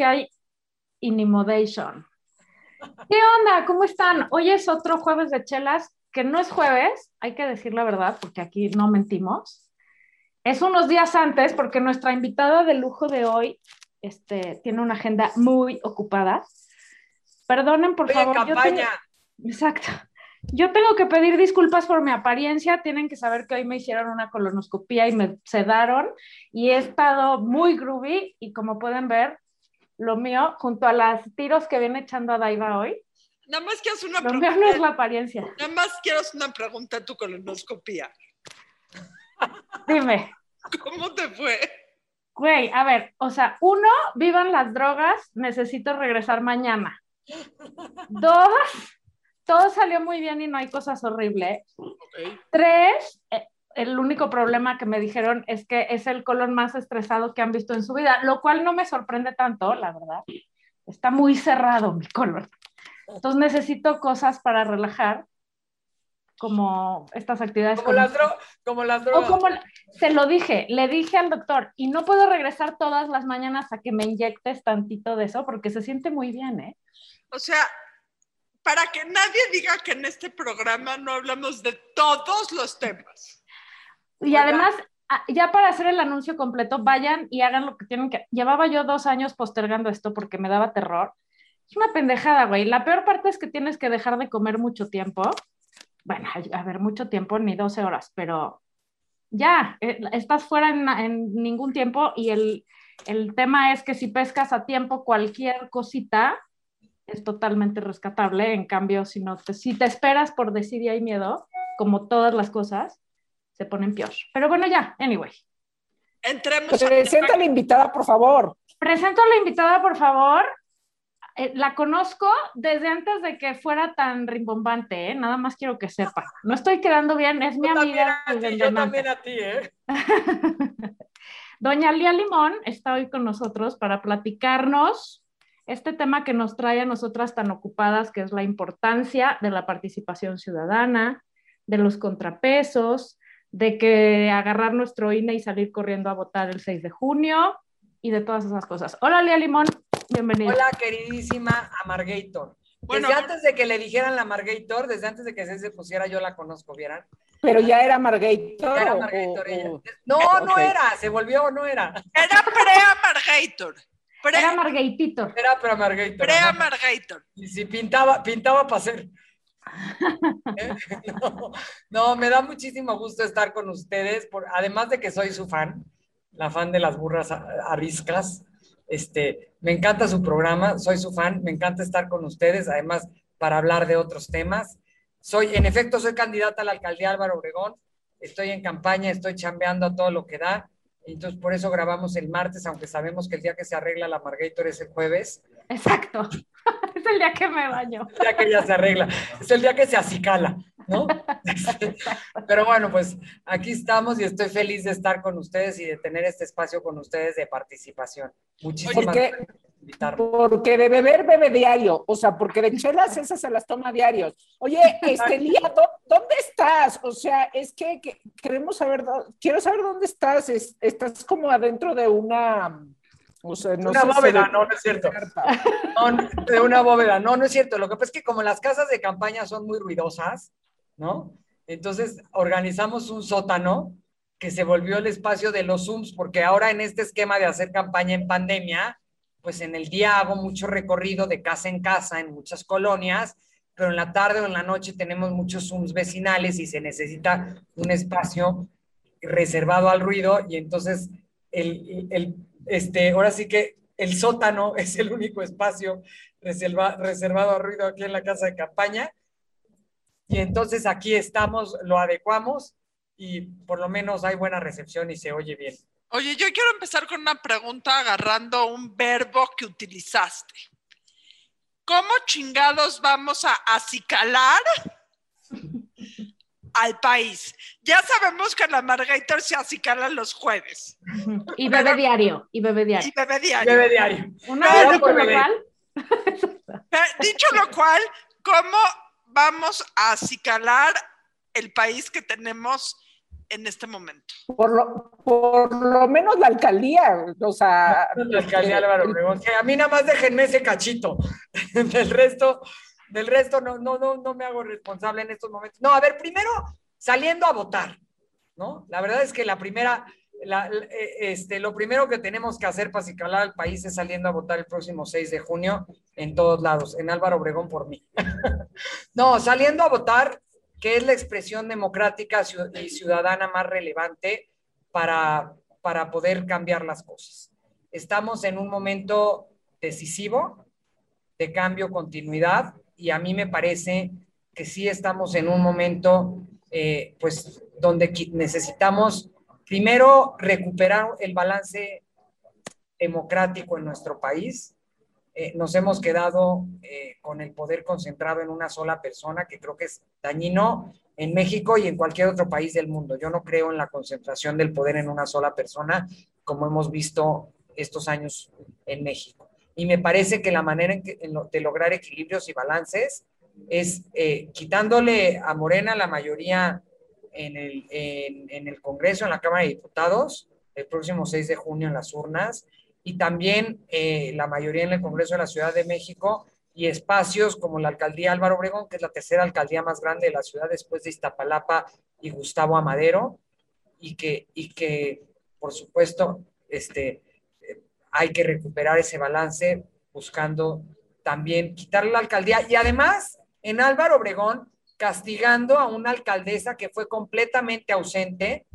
que hay Inimodation. ¿Qué onda? ¿Cómo están? Hoy es otro jueves de chelas, que no es jueves, hay que decir la verdad, porque aquí no mentimos. Es unos días antes, porque nuestra invitada de lujo de hoy este, tiene una agenda muy ocupada. Perdonen, por favor. campaña. Exacto. Yo tengo que pedir disculpas por mi apariencia. Tienen que saber que hoy me hicieron una colonoscopía y me sedaron y he estado muy groovy y como pueden ver, lo mío, junto a las tiros que viene echando a Daiva hoy. Nada más quiero hacer una lo pregunta. Mío no es la apariencia. Nada más quiero hacer una pregunta a tu colonoscopía. Dime. ¿Cómo te fue? Güey, a ver, o sea, uno, vivan las drogas, necesito regresar mañana. Dos, todo salió muy bien y no hay cosas horribles. Okay. Tres, eh, el único problema que me dijeron es que es el colon más estresado que han visto en su vida, lo cual no me sorprende tanto, la verdad. Está muy cerrado mi colon. Entonces necesito cosas para relajar, como estas actividades. Como, las, dro como las drogas. O como, se lo dije, le dije al doctor, y no puedo regresar todas las mañanas a que me inyectes tantito de eso, porque se siente muy bien, ¿eh? O sea, para que nadie diga que en este programa no hablamos de todos los temas. Y además, ya para hacer el anuncio completo, vayan y hagan lo que tienen que. Llevaba yo dos años postergando esto porque me daba terror. Es una pendejada, güey. La peor parte es que tienes que dejar de comer mucho tiempo. Bueno, a ver, mucho tiempo, ni 12 horas, pero ya, eh, estás fuera en, en ningún tiempo y el, el tema es que si pescas a tiempo cualquier cosita, es totalmente rescatable. En cambio, si, no te, si te esperas por decir y hay miedo, como todas las cosas, se ponen peor. Pero bueno, ya, anyway. Entremos. Presenta a la invitada, por favor. Presento a la invitada, por favor. Eh, la conozco desde antes de que fuera tan rimbombante, ¿eh? nada más quiero que sepa. No estoy quedando bien, es yo mi amiga. También ti, yo también a ti, ¿eh? Doña Lía Limón está hoy con nosotros para platicarnos este tema que nos trae a nosotras tan ocupadas, que es la importancia de la participación ciudadana, de los contrapesos, de que agarrar nuestro INE y salir corriendo a votar el 6 de junio y de todas esas cosas. Hola, Lía Limón, bienvenida. Hola, queridísima Amargator. Bueno, desde antes de que le dijeran la Amargator, desde antes de que se pusiera, yo la conozco, ¿vieran? Pero ya era Margator. Ya era Margator o, ella. No, okay. no era, se volvió o no era. Era pre-Amargator. Pre era Margator. Era pre-Amargator. Pre-Amargator. Y si pintaba, pintaba para ser. ¿Eh? no, no, me da muchísimo gusto estar con ustedes, por, además de que soy su fan, la fan de las burras ariscas. Este, me encanta su programa, soy su fan, me encanta estar con ustedes, además para hablar de otros temas. Soy, en efecto, soy candidata a la alcaldía Álvaro Obregón, estoy en campaña, estoy chambeando a todo lo que da, entonces por eso grabamos el martes, aunque sabemos que el día que se arregla la Margator es el jueves. Exacto, el día que me baño. Es el día que ella se arregla, es el día que se acicala, ¿no? Pero bueno, pues aquí estamos y estoy feliz de estar con ustedes y de tener este espacio con ustedes de participación. Muchísimas gracias porque de beber bebe diario, o sea, porque de chelas esas se las toma diarios. Oye, este Lía, ¿dónde estás? O sea, es que, que queremos saber, quiero saber dónde estás. Es, estás como adentro de una, o sea, no una bóveda, no, no es cierto. No, de una bóveda, no, no es cierto. Lo que pasa es que como las casas de campaña son muy ruidosas, ¿no? Entonces organizamos un sótano que se volvió el espacio de los Zooms, porque ahora en este esquema de hacer campaña en pandemia, pues en el día hago mucho recorrido de casa en casa en muchas colonias, pero en la tarde o en la noche tenemos muchos Zooms vecinales y se necesita un espacio reservado al ruido y entonces el, el, este, ahora sí que el sótano es el único espacio reserva, reservado al ruido aquí en la casa de campaña y entonces aquí estamos, lo adecuamos y por lo menos hay buena recepción y se oye bien. Oye, yo quiero empezar con una pregunta agarrando un verbo que utilizaste. ¿Cómo chingados vamos a acicalar al país? Ya sabemos que la Margator se acicala los jueves. Y bebe Pero, diario, y bebe diario. Y bebe diario. Bebe diario. Una vez dicho lo cual. dicho lo cual, ¿cómo vamos a acicalar el país que tenemos en este momento? Por lo, por lo menos la alcaldía, o sea... La alcaldía Álvaro Obregón. Que a mí nada más déjenme ese cachito. del resto, del resto no, no, no, no me hago responsable en estos momentos. No, a ver, primero saliendo a votar, ¿no? La verdad es que la primera, la, eh, este, lo primero que tenemos que hacer para cicalar al país es saliendo a votar el próximo 6 de junio en todos lados, en Álvaro Obregón por mí. no, saliendo a votar, que es la expresión democrática y ciudadana más relevante para, para poder cambiar las cosas. Estamos en un momento decisivo de cambio, continuidad, y a mí me parece que sí estamos en un momento, eh, pues, donde necesitamos primero recuperar el balance democrático en nuestro país, eh, nos hemos quedado eh, con el poder concentrado en una sola persona, que creo que es dañino en México y en cualquier otro país del mundo. Yo no creo en la concentración del poder en una sola persona, como hemos visto estos años en México. Y me parece que la manera de lograr equilibrios y balances es eh, quitándole a Morena la mayoría en el, en el Congreso, en la Cámara de Diputados, el próximo 6 de junio en las urnas, y también eh, la mayoría en el Congreso de la Ciudad de México y espacios como la alcaldía Álvaro Obregón, que es la tercera alcaldía más grande de la ciudad después de Iztapalapa y Gustavo Amadero, y que, y que por supuesto, este, hay que recuperar ese balance buscando también quitar la alcaldía y además en Álvaro Obregón castigando a una alcaldesa que fue completamente ausente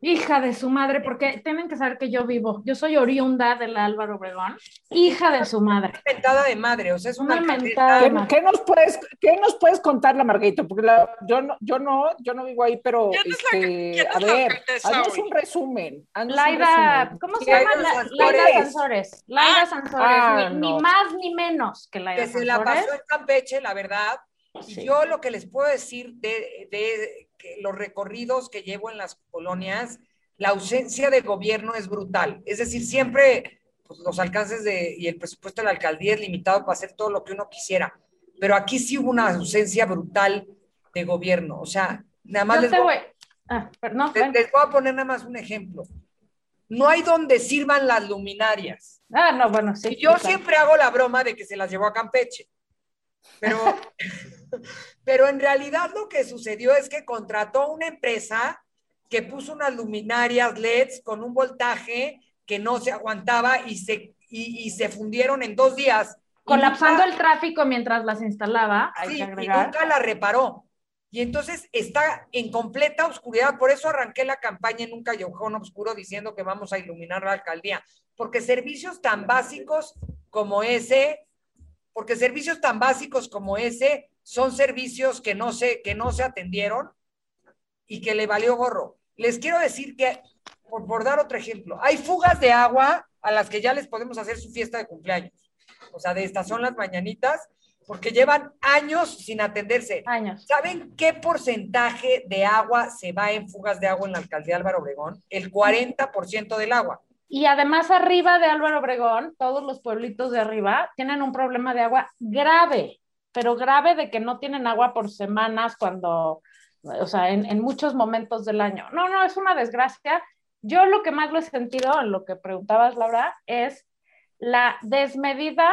Hija de su madre, porque tienen que saber que yo vivo, yo soy oriunda del Álvaro Obregón, hija de su madre. Una mentada de madre, o sea, es una, mentada. ¿Qué, ¿Qué, nos puedes, ¿Qué nos puedes contar, la Margarita? Porque yo, no, yo, no, yo no vivo ahí, pero este, a ver, haznos un resumen. Laida, ¿cómo se llama? Laida Sansores. Laida ah, Sansores, ah, ni, más ni menos que Laida que se la pasó en Campeche, la verdad. Y yo lo que les puedo decir de, de los recorridos que llevo en las colonias, la ausencia de gobierno es brutal. Es decir, siempre pues, los alcances de, y el presupuesto de la alcaldía es limitado para hacer todo lo que uno quisiera. Pero aquí sí hubo una ausencia brutal de gobierno. O sea, nada más les, voy, ah, les, voy a poner nada más un ejemplo. No hay donde sirvan las luminarias. Ah, no, bueno, sí. yo siempre hago la broma de que se las llevó a Campeche. Pero Pero en realidad lo que sucedió es que contrató una empresa que puso unas luminarias LEDs con un voltaje que no se aguantaba y se, y, se fundieron en dos días. Colapsando el tráfico mientras las instalaba. sí, y nunca la reparó. Y entonces está en completa oscuridad. Por eso arranqué la campaña en un callejón oscuro diciendo que vamos a iluminar la alcaldía. Porque servicios tan básicos como ese, porque servicios tan básicos como ese son servicios que no se, que no se atendieron y que le valió gorro. Les quiero decir que, por, dar otro ejemplo, hay fugas de agua a las que ya les podemos hacer su fiesta de cumpleaños. O sea, de estas son las mañanitas, porque llevan años sin atenderse. Años. ¿Saben qué porcentaje de agua se va en fugas de agua en la alcaldía Álvaro Obregón? El 40% del agua. Y además arriba de Álvaro Obregón, todos los pueblitos de arriba tienen un problema de agua grave pero grave de que no tienen agua por semanas cuando, o sea, en, muchos momentos del año. No, no, es una desgracia. Yo lo que más lo he sentido en lo que preguntabas, Laura, es la desmedida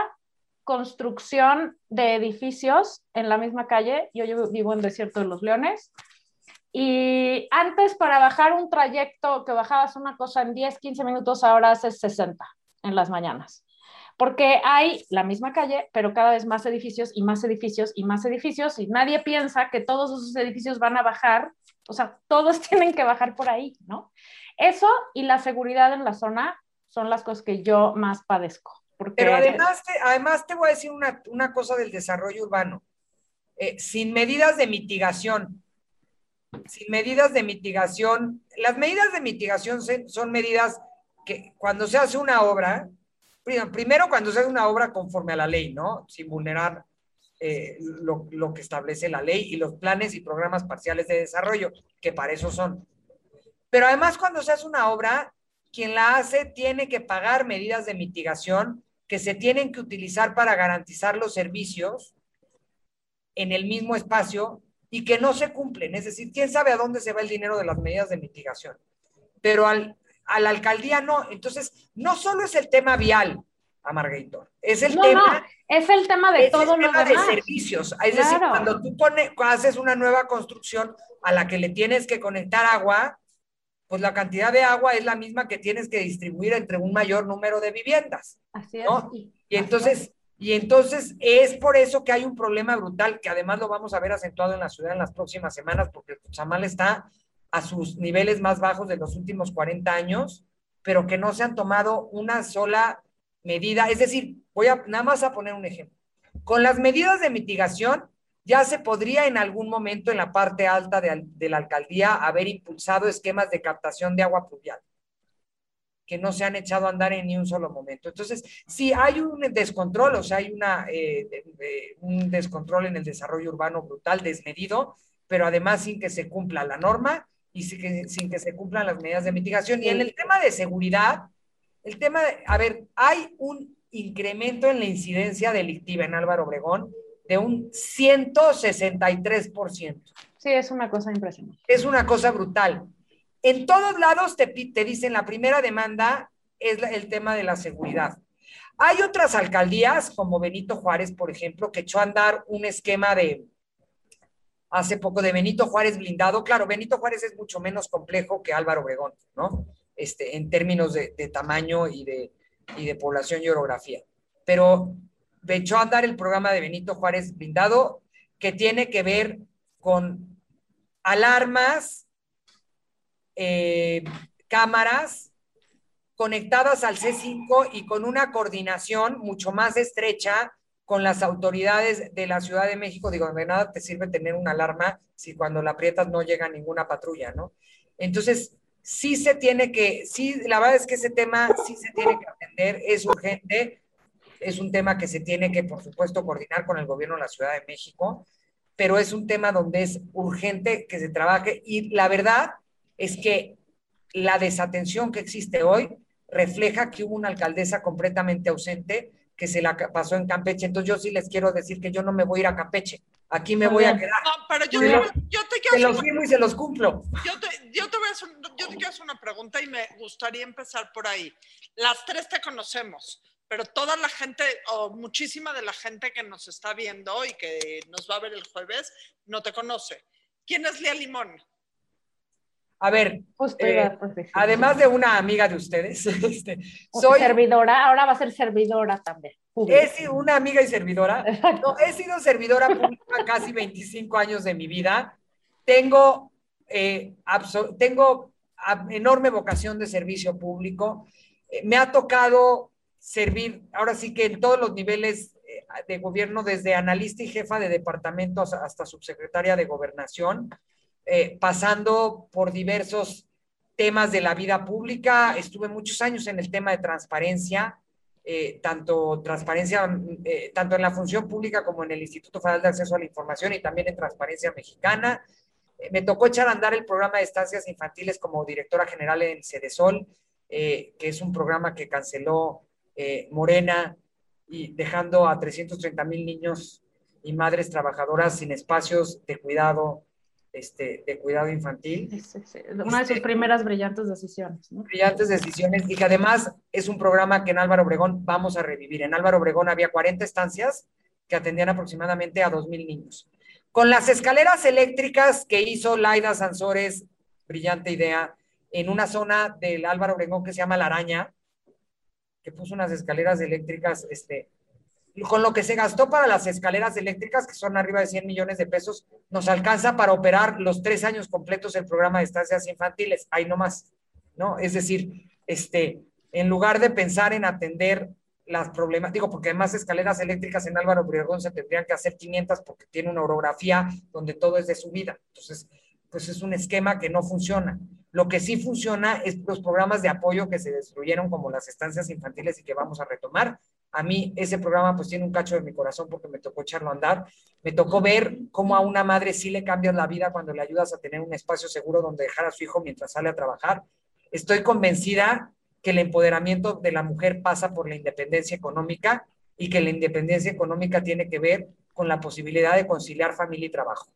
construcción de edificios en la misma calle. Yo, yo vivo en Desierto de los Leones. Y antes para bajar un trayecto que bajabas una cosa en 10, 15 minutos, ahora haces 60 en las mañanas porque hay la misma calle, pero cada vez más edificios y más edificios y más edificios, y nadie piensa que todos esos edificios van a bajar, o sea, todos tienen que bajar por ahí, ¿no? Eso y la seguridad en la zona son las cosas que yo más padezco. Pero además te, además te voy a decir una, una cosa del desarrollo urbano. Eh, sin medidas de mitigación, sin medidas de mitigación, las medidas de mitigación son medidas que cuando se hace una obra, primero cuando se hace una obra conforme a la ley, ¿no? Sin vulnerar eh, lo, lo, que establece la ley y los planes y programas parciales de desarrollo, que para eso son. Pero además cuando se hace una obra, quien la hace tiene que pagar medidas de mitigación que se tienen que utilizar para garantizar los servicios en el mismo espacio y que no se cumplen. Es decir, ¿quién sabe a dónde se va el dinero de las medidas de mitigación? Pero al, a la alcaldía no. Entonces, no solo es el tema vial, Amargator, es el tema... es el tema de todo lo demás. de servicios. Es decir, cuando tú pones, haces una nueva construcción a la que le tienes que conectar agua, pues la cantidad de agua es la misma que tienes que distribuir entre un mayor número de viviendas. Así es. Y entonces, y entonces es por eso que hay un problema brutal, que además lo vamos a ver acentuado en la ciudad en las próximas semanas, porque Chamal está a sus niveles más bajos de los últimos 40 años, pero que no se han tomado una sola medida. Es decir, voy a nada más a poner un ejemplo. Con las medidas de mitigación, ya se podría en algún momento en la parte alta de, de la alcaldía haber impulsado esquemas de captación de agua pluvial que no se han echado a andar en ni un solo momento. Entonces, sí hay un descontrol, o sea, hay una, eh, un descontrol en el desarrollo urbano brutal, desmedido, pero además sin que se cumpla la norma y sin que, sin que se cumplan las medidas de mitigación. Y en el tema de seguridad, el tema de, a ver, hay un incremento en la incidencia delictiva en Álvaro Obregón de un 163%. Sí, es una cosa impresionante. Es una cosa brutal. En todos lados te, te dicen la primera demanda es el tema de la seguridad. Hay otras alcaldías, como Benito Juárez, por ejemplo, que echó a andar un esquema de, hace poco, de Benito Juárez blindado. Claro, Benito Juárez es mucho menos complejo que Álvaro Obregón, ¿no? Este, en términos de, tamaño y de, y de población y orografía. Pero echó a andar el programa de Benito Juárez blindado, que tiene que ver con alarmas eh, cámaras conectadas al C5 y con una coordinación mucho más estrecha con las autoridades de la Ciudad de México. Digo, de nada te sirve tener una alarma si cuando la aprietas no llega ninguna patrulla, ¿no? Entonces, sí se tiene que, sí, la verdad es que ese tema sí se tiene que atender, es urgente, es un tema que se tiene que, por supuesto, coordinar con el gobierno de la Ciudad de México, pero es un tema donde es urgente que se trabaje y la verdad es que la desatención que existe hoy refleja que hubo una alcaldesa completamente ausente que se la pasó en Campeche. Entonces yo sí les quiero decir que yo no me voy a ir a Campeche. Aquí me voy a quedar. No, pero yo, te, quiero... Se los firmo y se los cumplo. Yo te, yo te voy a hacer, yo te quiero hacer una pregunta y me gustaría empezar por ahí. Las tres te conocemos, pero toda la gente o muchísima de la gente que nos está viendo y que nos va a ver el jueves no te conoce. ¿Quién es Lía Limón? A ver, eh, además de una amiga de ustedes, este, soy servidora, ahora va a ser servidora también. He sido una amiga y servidora. No, he sido servidora pública casi 25 años de mi vida. Tengo, eh, tengo enorme vocación de servicio público. Eh, me ha tocado servir, ahora sí que en todos los niveles de gobierno, desde analista y jefa de departamento hasta subsecretaria de gobernación. Eh, pasando por diversos temas de la vida pública. Estuve muchos años en el tema de transparencia, eh, tanto transparencia, eh, tanto en la función pública como en el Instituto Federal de Acceso a la Información y también en Transparencia Mexicana. me tocó echar a andar el programa de estancias infantiles como directora general en Cedesol, que es un programa que canceló Morena y dejando a 330 mil niños y madres trabajadoras sin espacios de cuidado este, de cuidado infantil. Una de sus este, primeras brillantes decisiones. Brillantes decisiones y que además es un programa que en Álvaro Obregón vamos a revivir. En Álvaro Obregón había 40 estancias que atendían aproximadamente a 2.000 niños. Con las escaleras eléctricas que hizo Laida Sansores, brillante idea, en una zona del Álvaro Obregón que se llama La Araña, que puso unas escaleras eléctricas este, con lo que se gastó para las escaleras eléctricas, que son arriba de 100 millones de pesos, nos alcanza para operar los tres años completos el programa de estancias infantiles. Ahí no más, ¿no? Es decir, este, en lugar de pensar en atender las problemas, digo, porque además escaleras eléctricas en Álvaro Obregón se tendrían que hacer 500 porque tiene una orografía donde todo es de subida. Entonces, pues es un esquema que no funciona. Lo que sí funciona es los programas de apoyo que se destruyeron como las estancias infantiles y que vamos a retomar, a mí ese programa pues tiene un cacho de mi corazón porque me tocó echarlo a andar. Me tocó ver cómo a una madre sí le cambias la vida cuando le ayudas a tener un espacio seguro donde dejar a su hijo mientras sale a trabajar. Estoy convencida que el empoderamiento de la mujer pasa por la independencia económica y que la independencia económica tiene que ver con la posibilidad de conciliar familia y trabajo.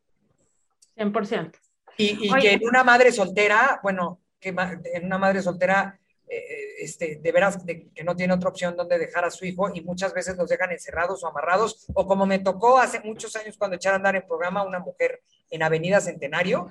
100%. Y, y que en una madre soltera, bueno, que en una madre soltera, este, de veras que no tiene otra opción donde dejar a su hijo y muchas veces los dejan encerrados o amarrados, o como me tocó hace muchos años cuando echaron a andar en programa una mujer en Avenida Centenario,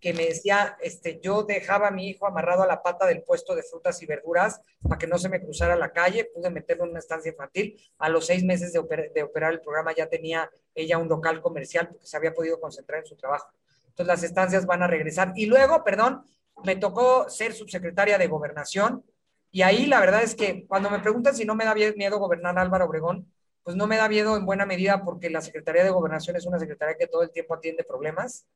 que me decía, este, yo dejaba a mi hijo amarrado a la pata del puesto de frutas y verduras para que no se me cruzara la calle, pude meterlo en una estancia infantil. A los seis meses de, de operar el programa ya tenía ella un local comercial porque se había podido concentrar en su trabajo. Entonces las estancias van a regresar. Y luego, perdón, me tocó ser subsecretaria de gobernación y ahí la verdad es que cuando me preguntan si no me da miedo gobernar Álvaro Obregón, pues no me da miedo en buena medida porque la Secretaría de Gobernación es una secretaría que todo el tiempo atiende problemas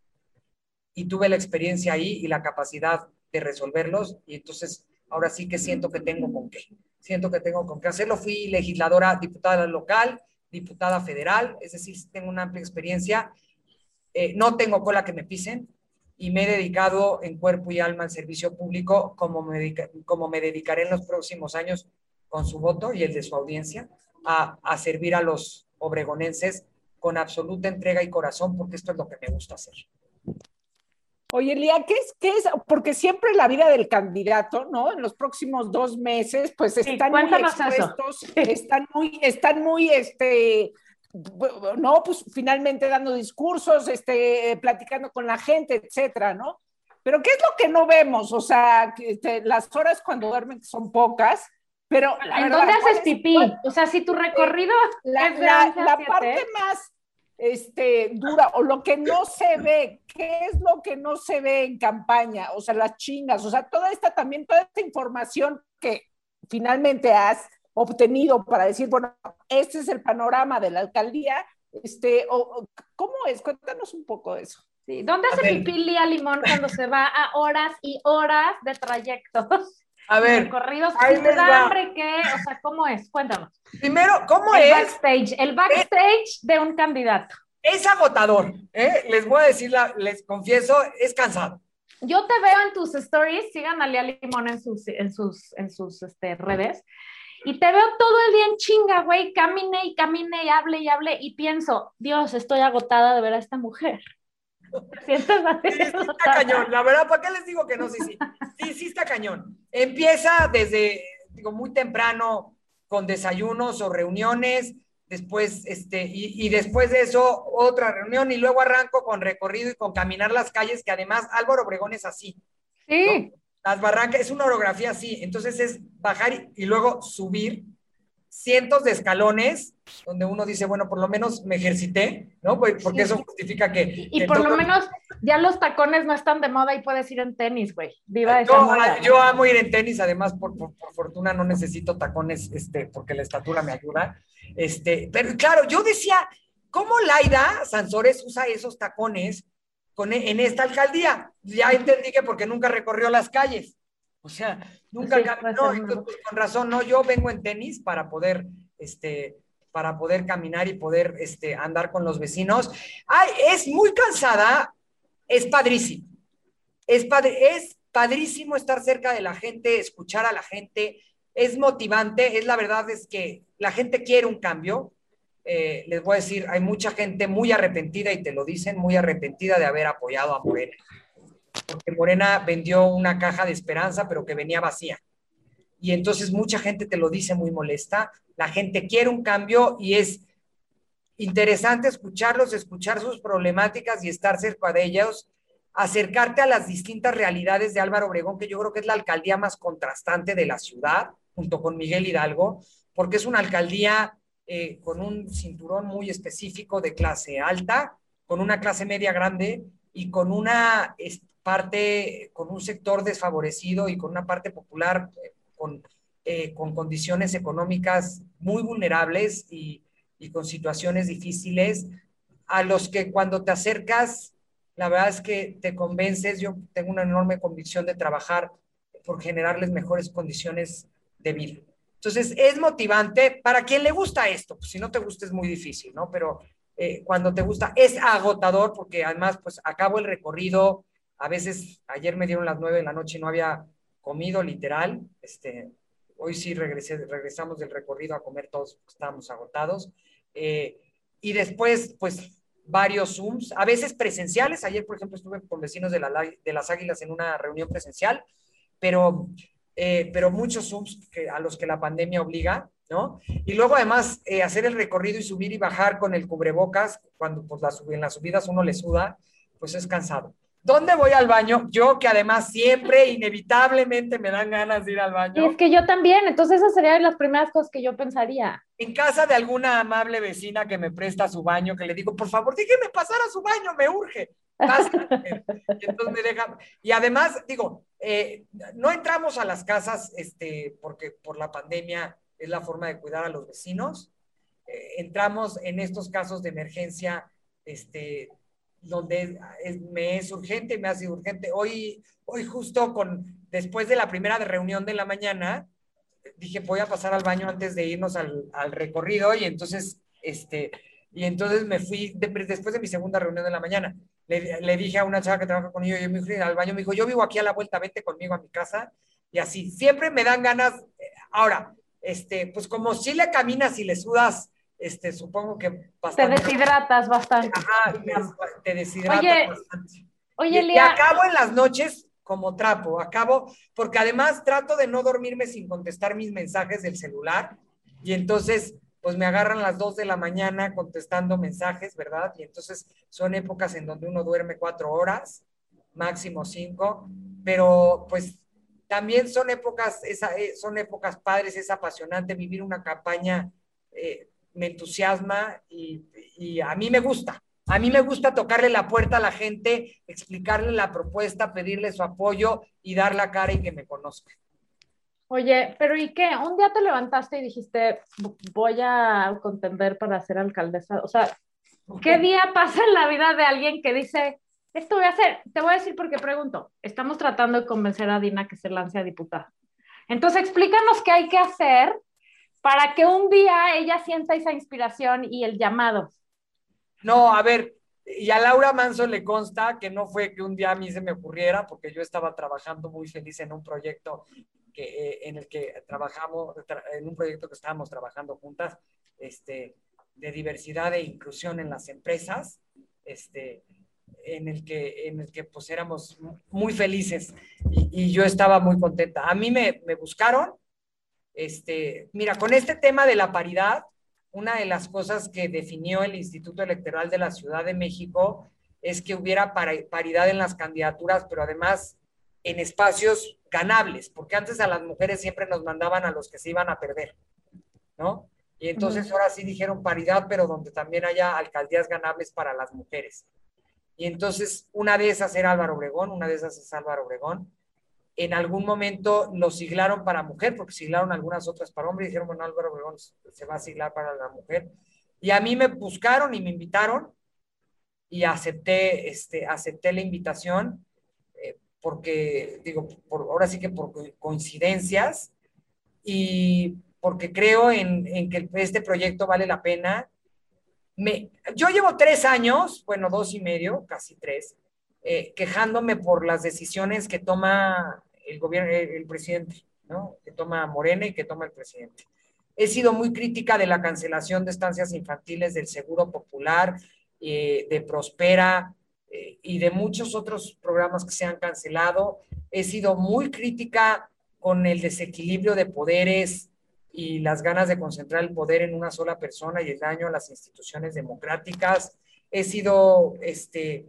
y tuve la experiencia ahí y la capacidad de resolverlos y entonces ahora sí que siento que tengo con qué. Siento que tengo con qué hacerlo. Fui legisladora, diputada local, diputada federal, es decir, tengo una amplia experiencia. Eh, no tengo cola que me pisen y me he dedicado en cuerpo y alma al servicio público como me, como me dedicaré en los próximos años con su voto y el de su audiencia a, a servir a los obregonenses con absoluta entrega y corazón porque esto es lo que me gusta hacer. Oye, Lía, ¿qué es, qué es? Porque siempre la vida del candidato, ¿no? En los próximos dos meses, pues están muy expuestos, están muy, están muy, este, no, pues finalmente dando discursos, este, platicando con la gente, etcétera, ¿no? Pero ¿qué es lo que no vemos? O sea, este, las horas cuando duermen son pocas, pero... ¿En dónde haces pipí? o sea, si tu recorrido... La, la parte más este, dura o lo que no se ve, ¿qué es lo que no se ve en campaña? O sea, las chingas, o sea, toda esta también, toda esta información que finalmente has obtenido para decir, bueno, este es el panorama de la alcaldía, este, o, ¿cómo es? Cuéntanos un poco de eso. Sí. ¿Dónde hace pipí Lía Limón cuando se va a horas y horas de trayectos? A ver. Recorridos. ¿Te da hambre qué? O sea, ¿cómo es? Cuéntanos. Primero, ¿cómo el es? Backstage, el backstage de un candidato. Es agotador, ¿eh? Les voy a decir, les confieso, es cansado. Yo te veo en tus stories, sigan a Lía Limón en sus, en sus, en sus este, redes, y te veo todo el día en chinga, güey, camine y camine y hable y hable, y pienso, Dios, estoy agotada de ver a esta mujer. Sí, está cañón, la verdad, ¿para qué les digo que no? Sí, sí, sí, sí está cañón. Empieza desde, digo, muy temprano con desayunos o reuniones, después, este, y, después de eso, otra reunión, y luego arranco con recorrido y con caminar las calles, que además Álvaro Obregón es así. Sí. Las barrancas, es una orografía así, entonces es bajar y, luego subir cientos de escalones donde uno dice, bueno, por lo menos me ejercité, ¿no? Porque eso justifica que... Y por lo menos ya los tacones no están de moda y puedes ir en tenis, güey. Viva esa yo, moda. Yo amo ir en tenis, además, por, por, fortuna no necesito tacones, este, porque la estatura me ayuda. Este, pero claro, yo decía, ¿cómo Laida Sansores usa esos tacones con, en esta alcaldía? Ya entendí que porque nunca recorrió las calles. O sea, nunca caminó, pues, con razón, no, yo vengo en tenis para poder, este, para poder caminar y poder este, andar con los vecinos. Ay, es muy cansada, es padrísimo. Es, es padrísimo estar cerca de la gente, escuchar a la gente, es motivante, es la verdad es que la gente quiere un cambio. Eh, les voy a decir, hay mucha gente muy arrepentida y te lo dicen, muy arrepentida de haber apoyado a Morena. Porque Morena vendió una caja de esperanza, pero que venía vacía. Y entonces mucha gente te lo dice muy molesta, la gente quiere un cambio y es interesante escucharlos, escuchar sus problemáticas y estar cerca de ellos, acercarte a las distintas realidades de Álvaro Obregón, que yo creo que es la alcaldía más contrastante de la ciudad, junto con Miguel Hidalgo, porque es una alcaldía eh, con un cinturón muy específico de clase alta, con una clase media grande y con una parte con un sector desfavorecido y con una parte popular eh, con, eh, con condiciones económicas muy vulnerables y, y, con situaciones difíciles, a los que cuando te acercas, la verdad es que te convences, yo tengo una enorme convicción de trabajar por generarles mejores condiciones de vida. Entonces, es motivante para quien le gusta esto, pues si no te gusta es muy difícil, ¿no? Pero eh, cuando te gusta es agotador porque además, pues acabo el recorrido, a veces, ayer me dieron las nueve de la noche y no había comido literal. Este, hoy sí regresé, regresamos del recorrido a comer todos, estábamos agotados. Eh, y después, pues varios Zooms, a veces presenciales. Ayer, por ejemplo, estuve con vecinos de las Águilas en una reunión presencial, pero, eh, pero muchos que, a los que la pandemia obliga, ¿no? Y luego además eh, hacer el recorrido y subir y bajar con el cubrebocas, cuando pues, en las subidas uno le suda, pues es cansado. ¿Dónde voy al baño? Yo que además siempre, inevitablemente me dan ganas de ir al baño. Y es que yo también, entonces esas serían las primeras cosas que yo pensaría. En casa de alguna amable vecina que me presta su baño, que le digo, por favor, déjeme pasar a su baño, me urge. Y entonces me dejan. Y además, digo, eh, no entramos a las casas este, porque por la pandemia es la forma de cuidar a los vecinos. Eh, entramos en estos casos de emergencia este, donde me es urgente, me ha sido urgente. Hoy, hoy justo con, después de la primera reunión de la mañana, dije, voy a pasar al baño antes de irnos al, al recorrido y entonces, este, y entonces me fui, después de mi segunda reunión de la mañana, le, le, dije a una chava que trabaja conmigo, yo me fui al baño, me dijo, yo vivo aquí a la vuelta, vete conmigo a mi casa, y así, siempre me dan ganas, ahora, este, pues como si le caminas y le sudas este, supongo que bastante. Te deshidratas bastante. Ajá, te, deshidratas bastante. Oye, y, y acabo en las noches como trapo, acabo, porque además trato de no dormirme sin contestar mis mensajes del celular, y entonces, pues me agarran las dos de la mañana contestando mensajes, ¿verdad? Y entonces son épocas en donde uno duerme cuatro horas, máximo cinco, pero pues también son épocas, eh, son épocas padres, es apasionante vivir una campaña eh, me entusiasma y, a mí me gusta. A mí me gusta tocarle la puerta a la gente, explicarle la propuesta, pedirle su apoyo y dar la cara y que me conozca. Oye, pero ¿y qué? Un día te levantaste y dijiste, voy a contender para ser alcaldesa. O sea, ¿qué día pasa en la vida de alguien que dice, esto voy a hacer? Te voy a decir porque pregunto. Estamos tratando de convencer a Dina que se lance a diputada. Entonces, explícanos qué hay que hacer para que un día ella sienta esa inspiración y el llamado. No, a ver, y a Laura Manso le consta que no fue que un día a mí se me ocurriera, porque yo estaba trabajando muy feliz en un proyecto que, eh, en el que trabajamos, en un proyecto que estábamos trabajando juntas, este, de diversidad e inclusión en las empresas, este, en el que, en el que pues éramos muy felices y, y yo estaba muy contenta. A mí me, me buscaron, este, mira, con este tema de la paridad, una de las cosas que definió el Instituto Electoral de la Ciudad de México es que hubiera paridad en las candidaturas, pero además en espacios ganables, porque antes a las mujeres siempre nos mandaban a los que se iban a perder, ¿no? Y entonces ahora sí dijeron paridad, pero donde también haya alcaldías ganables para las mujeres. Y entonces una de esas era Álvaro Obregón, una de esas es Álvaro Obregón, en algún momento lo siglaron para mujer, porque siglaron algunas otras para hombre, y dijeron, bueno, Álvaro Obregón se va a siglar para la mujer. Y a mí me buscaron y me invitaron y acepté, este, acepté la invitación porque, digo, ahora sí que por coincidencias y porque creo en, en que este proyecto vale la pena. Me, yo llevo tres años, bueno, dos y medio, casi tres, eh, quejándome por las decisiones que toma el gobierno, el, presidente, ¿no? Que toma Morena y que toma el presidente. He sido muy crítica de la cancelación de estancias infantiles del Seguro Popular, eh, de Prospera eh, y de muchos otros programas que se han cancelado. He sido muy crítica con el desequilibrio de poderes y las ganas de concentrar el poder en una sola persona y el daño a las instituciones democráticas. He sido este,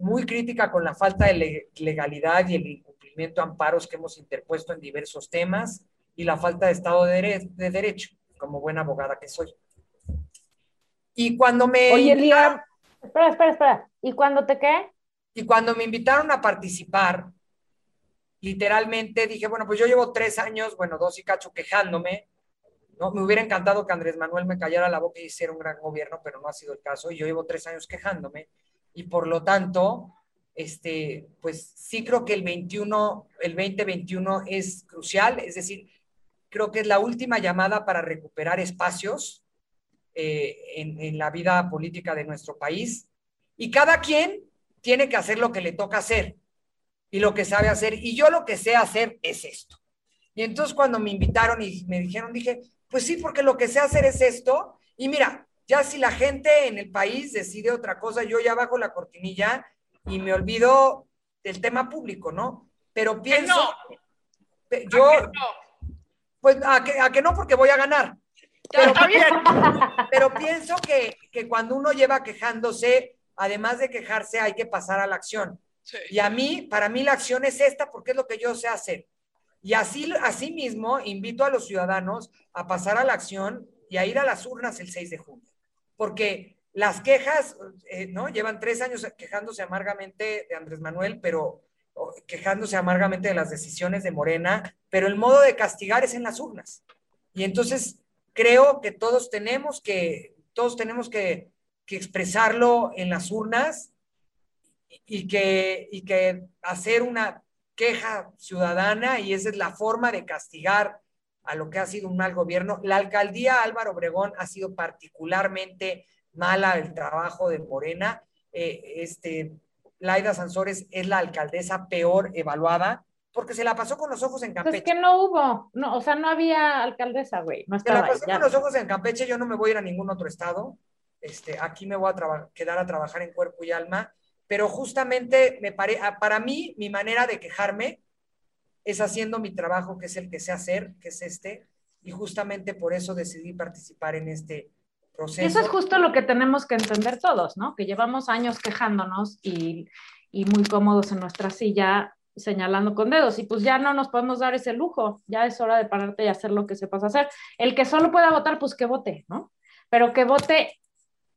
muy crítica con la falta de legalidad y el incumplimiento de amparos que hemos interpuesto en diversos temas y la falta de Estado de, Derecho, como buena abogada que soy. Y cuando me... Oye, Lía, espera, espera, espera. ¿Y cuando te qué? Y cuando me invitaron a participar, literalmente dije, bueno, pues yo llevo tres años, bueno, dos y cacho quejándome, ¿no? Me hubiera encantado que Andrés Manuel me callara la boca y hiciera un gran gobierno, pero no ha sido el caso, y yo llevo tres años quejándome y por lo tanto, este, pues sí creo que el 21, el 2021 es crucial, es decir, creo que es la última llamada para recuperar espacios eh, en, en la vida política de nuestro país y cada quien tiene que hacer lo que le toca hacer y lo que sabe hacer y yo lo que sé hacer es esto. Y entonces cuando me invitaron y me dijeron, dije, pues sí, porque lo que sé hacer es esto y mira, Ya si la gente en el país decide otra cosa, yo ya bajo la cortinilla y me olvido del tema público, ¿no? Pero pienso, yo, pues a que, a que no porque voy a ganar. Pero, pero pienso que, que, cuando uno lleva quejándose, además de quejarse, hay que pasar a la acción. Y a mí, para mí la acción es esta porque es lo que yo sé hacer. Y así, así mismo invito a los ciudadanos a pasar a la acción y a ir a las urnas el 6 de junio. Porque las quejas, eh, ¿no? Llevan tres años quejándose amargamente de Andrés Manuel, pero quejándose amargamente de las decisiones de Morena, pero el modo de castigar es en las urnas. Y entonces creo que todos tenemos que, todos tenemos que, que expresarlo en las urnas y que, y que hacer una queja ciudadana y esa es la forma de castigar a lo que ha sido un mal gobierno. La alcaldía Álvaro Obregón ha sido particularmente mala el trabajo de Morena. Eh, este, Laida Sansores es la alcaldesa peor evaluada porque se la pasó con los ojos en Campeche. Es que no hubo, no, o sea, no había alcaldesa, güey. No se la pasó con los ojos en Campeche, yo no me voy a ir a ningún otro estado. Este, aquí me voy a quedar a trabajar en cuerpo y alma, pero justamente me pare para mí, mi manera de quejarme es haciendo mi trabajo, que es el que sé hacer, que es este, y justamente por eso decidí participar en este proceso. eso es justo lo que tenemos que entender todos, ¿no? Que llevamos años quejándonos y, y muy cómodos en nuestra silla señalando con dedos y pues ya no nos podemos dar ese lujo, ya es hora de pararte y hacer lo que sepas hacer. El que solo pueda votar, pues que vote, ¿no? Pero que vote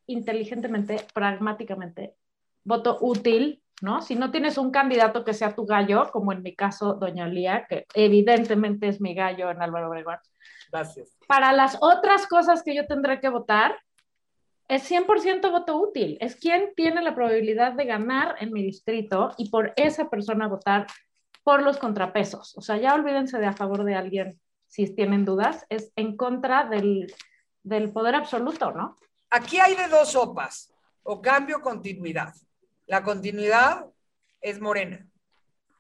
inteligentemente, pragmáticamente, voto útil, ¿no? Si no tienes un candidato que sea tu gallo, como en mi caso, doña Lía, que evidentemente es mi gallo en Álvaro Obregón. Gracias. Para las otras cosas que yo tendré que votar, es 100% voto útil. Es quien tiene la probabilidad de ganar en mi distrito y por esa persona votar por los contrapesos. O sea, ya olvídense de a favor de alguien si tienen dudas, es en contra del, del poder absoluto, ¿no? Aquí hay de dos sopas, o cambio o continuidad. La continuidad es Morena.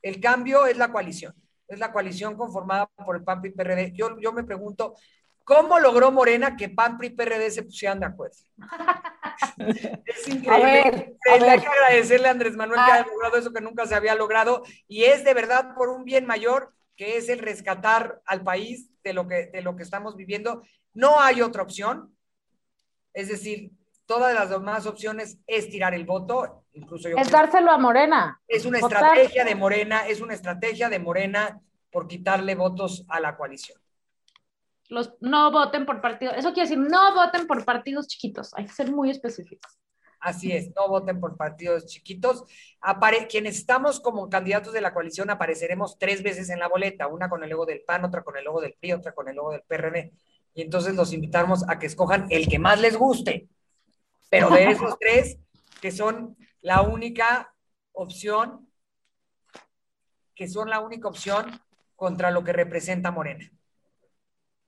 El cambio es la coalición. Es la coalición conformada por el PAN y PRD. Yo, yo me pregunto, ¿Cómo logró Morena que PAN y PRD se pusieran de acuerdo? es increíble. Hay que agradecerle a Andrés Manuel que haya logrado eso que nunca se había logrado y es de verdad por un bien mayor que es el rescatar al país de lo que, de lo que estamos viviendo. No hay otra opción. Es decir, todas las demás opciones es tirar el voto. Incluso es dárselo a Morena. Es una estrategia de Morena, es una estrategia de Morena por quitarle votos a la coalición los no voten por partidos. Eso quiere decir, no voten por partidos chiquitos. Hay que ser muy específicos. Así es, no voten por partidos chiquitos. Apare quienes estamos como candidatos de la coalición apareceremos tres veces en la boleta, una con el logo del PAN, otra con el logo del PRI, otra con el logo del PRD. Y entonces los invitamos a que escojan el que más les guste. Pero de esos tres, que son la única opción, que son la única opción contra lo que representa Morena.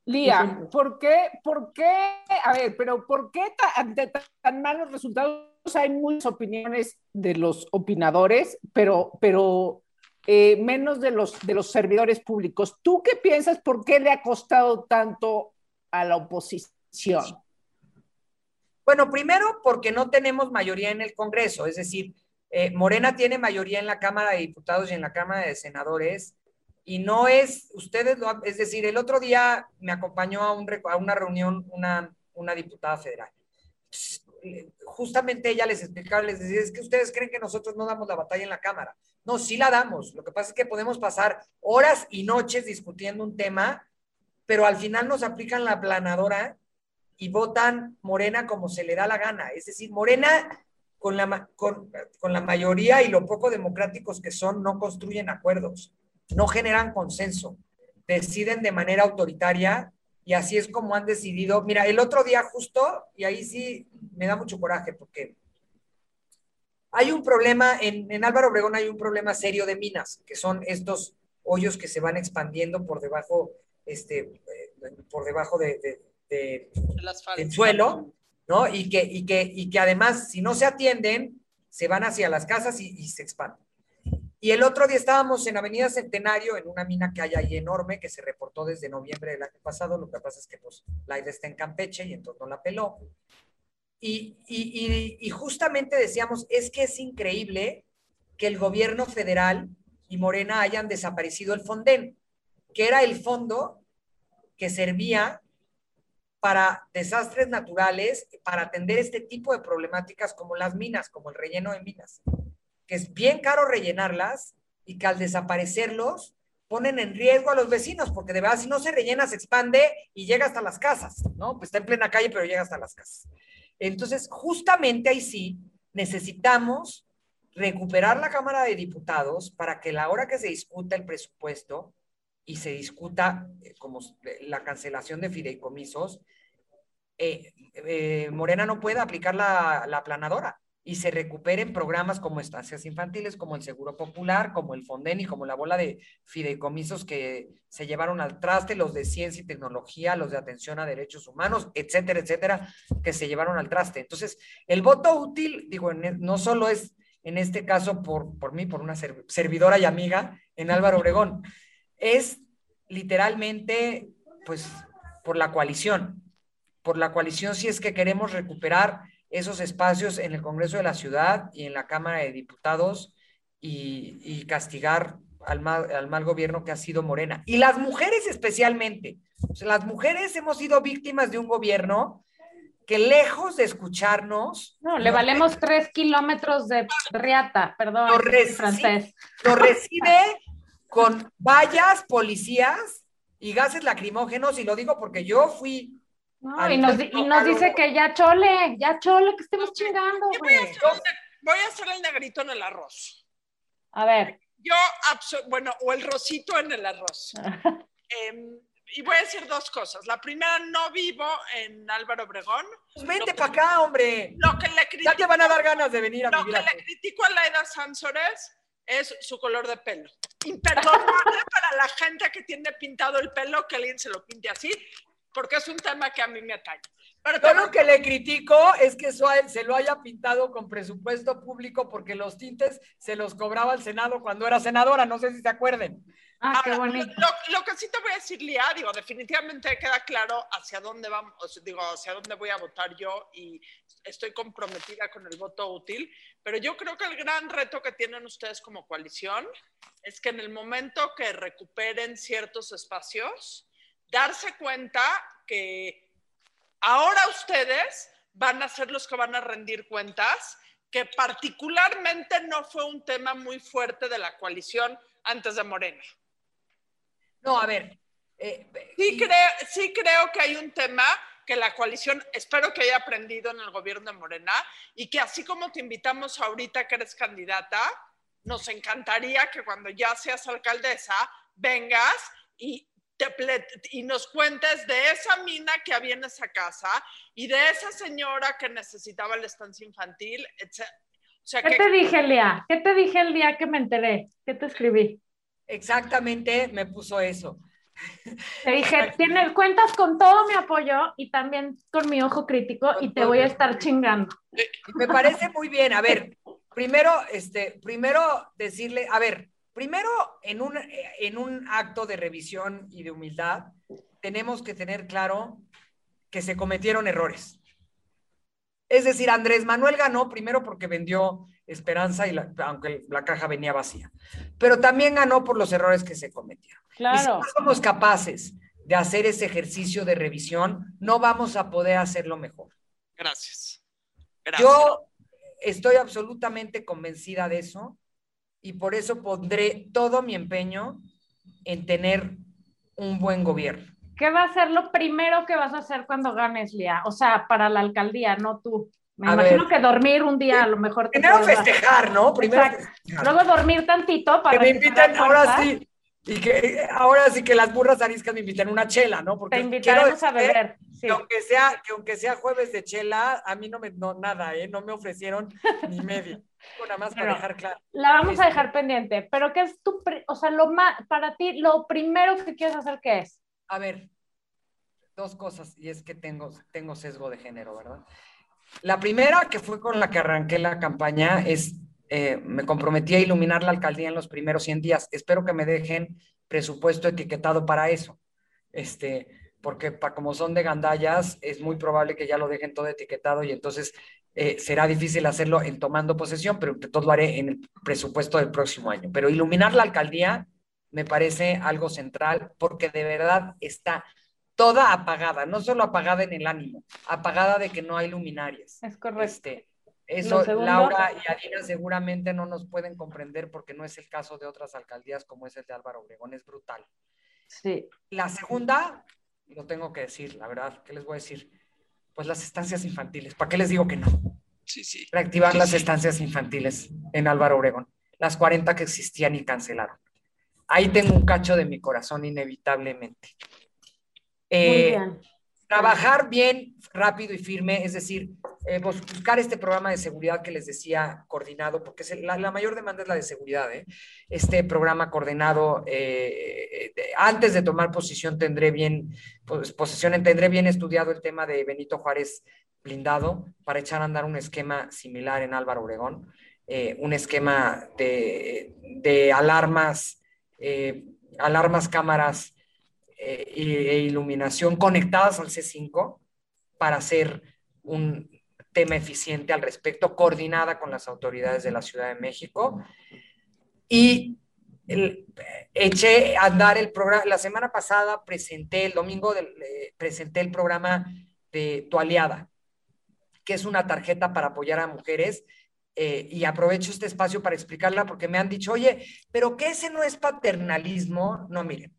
Lía, ¿por qué, por qué, a ver, pero por qué ante tan, malos resultados hay muchas opiniones de los opinadores, pero, pero eh, menos de los, de los servidores públicos? ¿Tú qué piensas por qué le ha costado tanto a la oposición? Bueno, primero porque no tenemos mayoría en el Congreso, es decir, eh, Morena tiene mayoría en la Cámara de Diputados y en la Cámara de Senadores, y no es, ustedes es decir, el otro día me acompañó a una reunión una, una diputada federal. Justamente ella les explicaba, les decía, es que ustedes creen que nosotros no damos la batalla en la Cámara. No, sí la damos. Lo que pasa es que podemos pasar horas y noches discutiendo un tema, pero al final nos aplican la planadora y votan Morena como se le da la gana. Es decir, Morena con la, con, con la mayoría y lo poco democráticos que son, no construyen acuerdos no generan consenso, deciden de manera autoritaria y así es como han decidido. Mira, el otro día justo, y ahí sí me da mucho coraje porque hay un problema, en, Álvaro Obregón hay un problema serio de minas, que son estos hoyos que se van expandiendo por debajo, este, eh, por debajo de, del suelo, ¿no? Y que, y, que, y que además, si no se atienden, se van hacia las casas y, y se expanden. Y el otro día estábamos en Avenida Centenario, en una mina que hay ahí enorme, que se reportó desde noviembre del año pasado. Lo que pasa es que pues, la idea está en Campeche y entonces no la peló. Y, y, y, justamente decíamos, es que es increíble que el gobierno federal y Morena hayan desaparecido el Fonden, que era el fondo que servía para desastres naturales, para atender este tipo de problemáticas como las minas, como el relleno de minas, que es bien caro rellenarlas y que al desaparecerlos ponen en riesgo a los vecinos, porque de verdad si no se rellena se expande y llega hasta las casas, ¿no? Pues está en plena calle, pero llega hasta las casas. Entonces, justamente ahí sí necesitamos recuperar la Cámara de Diputados para que la hora que se discuta el presupuesto y se discuta eh, como la cancelación de fideicomisos, eh, eh, Morena no pueda aplicar la, la planadora y se recuperen programas como estancias infantiles, como el Seguro Popular, como el Fonden y como la bola de fideicomisos que se llevaron al traste, los de ciencia y tecnología, los de atención a derechos humanos, etcétera, etcétera, que se llevaron al traste. Entonces, el voto útil, digo, no solo es en este caso por, por mí, por una servidora y amiga en Álvaro Obregón, es literalmente, pues, por la coalición, por la coalición si es que queremos recuperar esos espacios en el Congreso de la Ciudad y en la Cámara de Diputados y, castigar al mal, al mal, gobierno que ha sido Morena. Y las mujeres especialmente. las mujeres hemos sido víctimas de un gobierno que lejos de escucharnos... No, le valemos tres kilómetros de riata, perdón, lo recibe, francés. Lo recibe con vallas, policías y gases lacrimógenos, y lo digo porque yo fui y nos, y nos dice que ya chole, ya chole, que estemos chingando. voy, a hacer, voy a hacer el negrito en el arroz. A ver. Yo, bueno, o el rosito en el arroz. Em, y voy a decir dos cosas. La primera, no vivo en Álvaro Obregón. Pues vente para acá, hombre. Lo que le critico, ya te van a dar ganas de venir a Lo que le critico a Laida Sánsores es su color de pelo. Imperdonable para la gente que tiene pintado el pelo que alguien se lo pinte así porque es un tema que a mí me atañe. Pero lo que le critico es que se lo haya pintado con presupuesto público porque los tintes se los cobraba el Senado cuando era senadora, no sé si se acuerden. Ah, qué bonito. Lo, que sí te voy a decir, Lía, digo, definitivamente queda claro hacia dónde vamos, digo, hacia dónde voy a votar yo y estoy comprometida con el voto útil, pero yo creo que el gran reto que tienen ustedes como coalición es que en el momento que recuperen ciertos espacios, darse cuenta que ahora ustedes van a ser los que van a rendir cuentas, que particularmente no fue un tema muy fuerte de la coalición antes de Morena. No, a ver. Eh, sí, creo, sí creo que hay un tema que la coalición, espero que haya aprendido en el gobierno de Morena y que así como te invitamos ahorita que eres candidata, nos encantaría que cuando ya seas alcaldesa vengas y y nos cuentes de esa mina que había en esa casa y de esa señora que necesitaba la estancia infantil, etc. ¿Qué te dije, Lía? ¿Qué te dije el día que me enteré? ¿Qué te escribí? Exactamente, me puso eso. Te dije, tienes, cuentas con todo mi apoyo y también con mi ojo crítico y te voy a estar chingando. Me parece muy bien. A ver, primero, este, primero decirle, a ver, Primero, en un, en un acto de revisión y de humildad, tenemos que tener claro que se cometieron errores. Es decir, Andrés Manuel ganó primero porque vendió esperanza, y aunque la caja venía vacía, pero también ganó por los errores que se cometieron. Claro. Y si no somos capaces de hacer ese ejercicio de revisión, no vamos a poder hacerlo mejor. Gracias. Gracias. Yo estoy absolutamente convencida de eso y por eso pondré todo mi empeño en tener un buen gobierno. ¿Qué va a ser lo primero que vas a hacer cuando ganes, Lía? O sea, para la alcaldía, no tú. Me imagino que dormir un día a lo mejor. primero festejar, ¿no? Primero Luego dormir tantito para. Que me inviten ahora sí. Y que ahora sí que las burras ariscas me inviten una chela, ¿no? Porque Te invitaremos a beber. Que aunque sea, que aunque sea jueves de chela, a mí no me, no, nada, ¿eh? No me ofrecieron ni media. Nada más para dejar claro. La vamos a este dejar pendiente, pero ¿qué es tu, o sea, lo más, para ti, lo primero que quieres hacer, ¿qué es? A ver, dos cosas, y es que tengo, tengo sesgo de género, ¿verdad? La primera, que fue con la que arranqué la campaña, es, eh, me comprometí a iluminar la alcaldía en los primeros 100 días. Espero que me dejen presupuesto etiquetado para eso. Este, porque pa- como son de gandallas, es muy probable que ya lo dejen todo etiquetado y entonces eh, será difícil hacerlo en tomando posesión, pero todo lo haré en el presupuesto del próximo año. Pero iluminar la alcaldía me parece algo central porque de verdad está toda apagada, no solo apagada en el ánimo, apagada de que no hay luminarias. Es correcto. Este, eso Laura y Adina seguramente no nos pueden comprender porque no es el caso de otras alcaldías como es el de Álvaro Obregón, es brutal. Sí. La segunda, lo tengo que decir, la verdad, ¿qué les voy a decir? Pues las estancias infantiles, ¿para qué les digo que no? Sí, sí. Reactivar Sí, las sí. estancias infantiles en Álvaro Obregón, las 40 que existían y cancelaron. Ahí tengo un cacho de mi corazón inevitablemente. Muy Eh, bien. trabajar bien, rápido y firme, es decir, eh, bus- buscar este programa de seguridad que les decía coordinado, porque es el- la, la mayor demanda es la de seguridad. ¿eh? Este programa coordinado, eh, antes de tomar posición, tendré bien, pues, posesión, tendré bien estudiado el tema de Benito Juárez blindado para echar a andar un esquema similar en Álvaro Obregón, un esquema de, de alarmas, eh, alarmas, cámaras eh, e iluminación conectadas al C5 para hacer un tema eficiente al respecto, coordinada con las autoridades de la Ciudad de México. Y el- eché a andar el programa, la semana pasada presenté, el domingo eh, presenté el programa de Tu Aliada, que es una tarjeta para apoyar a mujeres. Eh, y aprovecho este espacio para explicarla porque me han dicho, oye, pero que ese no es paternalismo. No, miren,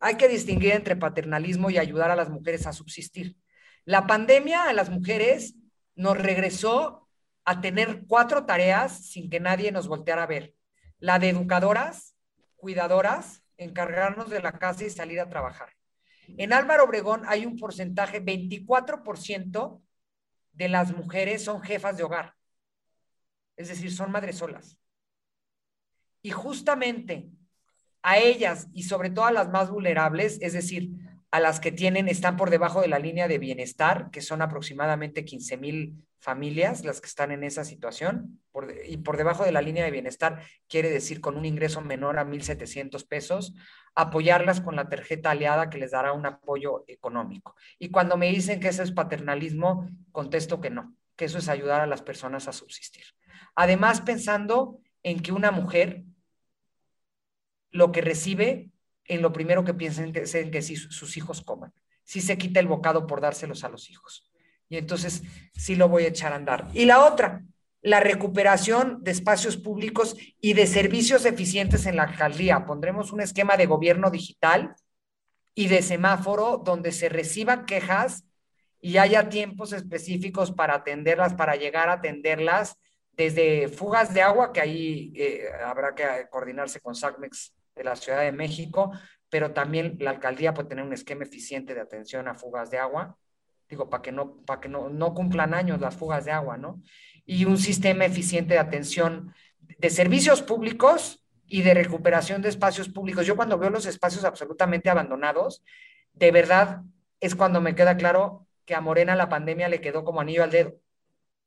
hay que distinguir entre paternalismo y ayudar a las mujeres a subsistir. La pandemia a las mujeres nos regresó a tener cuatro tareas sin que nadie nos volteara a ver. La de educadoras, cuidadoras, encargarnos de la casa y salir a trabajar. En Álvaro Obregón hay un porcentaje, 24% de las mujeres son jefas de hogar. Es decir, son madres solas. Y justamente a ellas y sobre todo a las más vulnerables, es decir, a las que tienen, están por debajo de la línea de bienestar, que son aproximadamente 15 mil familias las que están en esa situación, y por debajo de la línea de bienestar quiere decir con un ingreso menor a 1.700 pesos, apoyarlas con la tarjeta aliada que les dará un apoyo económico. Y cuando me dicen que eso es paternalismo, contesto que no, que eso es ayudar a las personas a subsistir. Además, pensando en que una mujer lo que recibe, en lo primero que piensen que es en que sí, sus hijos coman. Sí se quita el bocado por dárselos a los hijos. Y entonces sí lo voy a echar a andar. Y la otra, la recuperación de espacios públicos y de servicios eficientes en la alcaldía. Pondremos un esquema de gobierno digital y de semáforo donde se reciban quejas y haya tiempos específicos para atenderlas, para llegar a atenderlas, desde fugas de agua, que ahí eh, habrá que coordinarse con SACMEX de la Ciudad de México, pero también la alcaldía puede tener un esquema eficiente de atención a fugas de agua, digo, para que no, para que no, no cumplan años las fugas de agua, ¿no? Y un sistema eficiente de atención de servicios públicos y de recuperación de espacios públicos. Yo cuando veo los espacios absolutamente abandonados, de verdad es cuando me queda claro que a Morena la pandemia le quedó como anillo al dedo,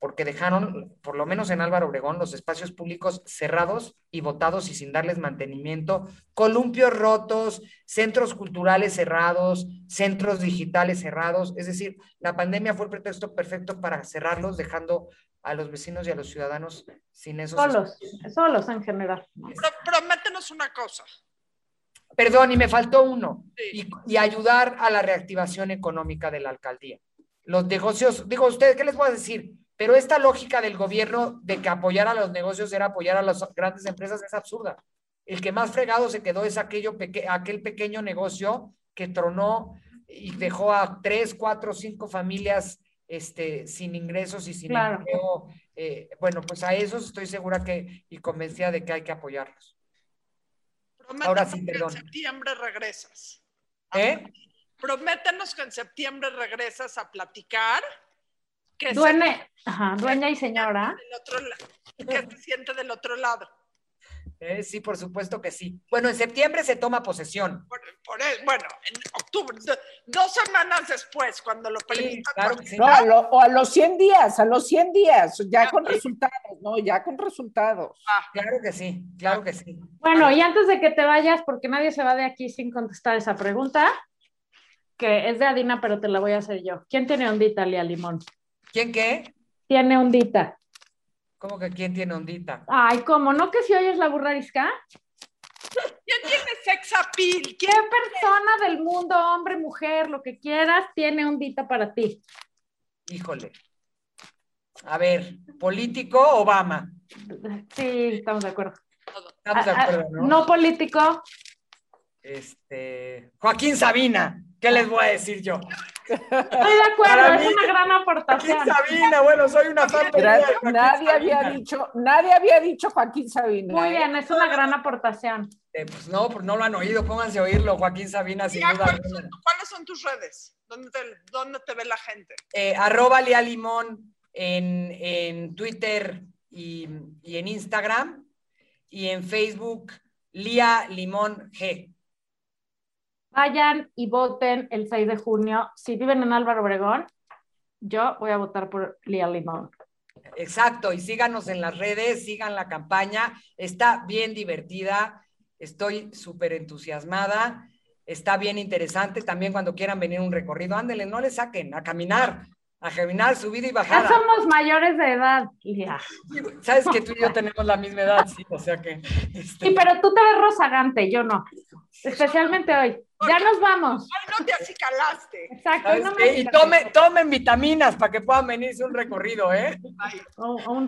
porque dejaron, por lo menos en Álvaro Obregón, los espacios públicos cerrados y botados y sin darles mantenimiento, columpios rotos, centros culturales cerrados, centros digitales cerrados, es decir, la pandemia fue el pretexto perfecto para cerrarlos, dejando a los vecinos y a los ciudadanos sin esos Solos, solos en general. Pro- prométenos una cosa. Perdón, y me faltó uno, Sí. y, y ayudar a la reactivación económica de la alcaldía. Los negocios, digo, ustedes, ¿qué les voy a decir? Pero esta lógica del gobierno de que apoyar a los negocios era apoyar a las grandes empresas es absurda. El que más fregado se quedó es aquello peque- aquel pequeño negocio que tronó y dejó a tres, cuatro, cinco familias este, sin ingresos y sin Claro. empleo. Eh, bueno, pues a esos estoy segura que y convencida de que hay que apoyarlos. Prométenos Ahora sí, que perdón. en septiembre regresas. ¿Eh? Prométenos que en septiembre regresas a platicar. Que Dueña, ajá, dueña y señora. del otro que se siente del otro lado. Eh, sí, por supuesto que sí. Bueno, en septiembre se toma posesión. Por, por el- bueno, en octubre, do- dos semanas después, cuando lo Sí, permitan. claro que sí. No, a lo- o a los 100 días, a los 100 días, ya con resultados, ¿no? Ya con resultados. Claro que sí, claro que sí. Bueno, y antes de que te vayas, porque nadie se va de aquí sin contestar esa pregunta, que es de Adina, pero te la voy a hacer yo. ¿Quién tiene ondita, Lía Limón? ¿Quién qué? Tiene ondita. ¿Cómo que quién tiene ondita? Ay, ¿cómo? ¿No que si oyes la burrarisca? ¿Quién tiene sex appeal? ¿Qué persona del mundo, hombre, mujer, lo que quieras, tiene ondita para ti? Híjole. A ver, político, Obama. Sí, estamos de acuerdo. Estamos de Ah, ah, acuerdo, ¿no? no político. Este, Joaquín Sabina. ¿Qué les voy a decir yo? Estoy de acuerdo, Para es mí- una gran Joaquín aportación. Sabina, bueno, soy una fan de Joaquín Nadie había dicho, nadie había dicho Joaquín Sabina. Muy ¿eh? bien, es una gran aportación. Eh, pues no, pues no lo han oído, pónganse a oírlo, Joaquín Sabina, sin duda ¿cuáles, son, cuáles son tus redes? ¿Dónde te, dónde te ve la gente? Eh, arroba Lea Limón en, en Twitter y, y en Instagram y en Facebook Lía Limón G. Vayan y voten el 6 de junio. Si viven en Álvaro Obregón, yo voy a votar por Lía Limón. Exacto, y síganos en las redes, sigan la campaña, está bien divertida, estoy súper entusiasmada, está bien interesante, también cuando quieran venir un recorrido, ándenle, no le saquen, a caminar, a caminar, subida y Ya bajada. somos mayores de edad, Lía. Sabes que tú y yo tenemos la misma edad, sí, o sea que... este, Sí, pero tú te ves rozagante, yo no. Especialmente hoy. Ya nos vamos. Ay, no te acicalaste. Exacto. hoy ¿sabes no me Y tome, tomen vitaminas para que puedan venirse un recorrido, ¿eh? Ay. O- o un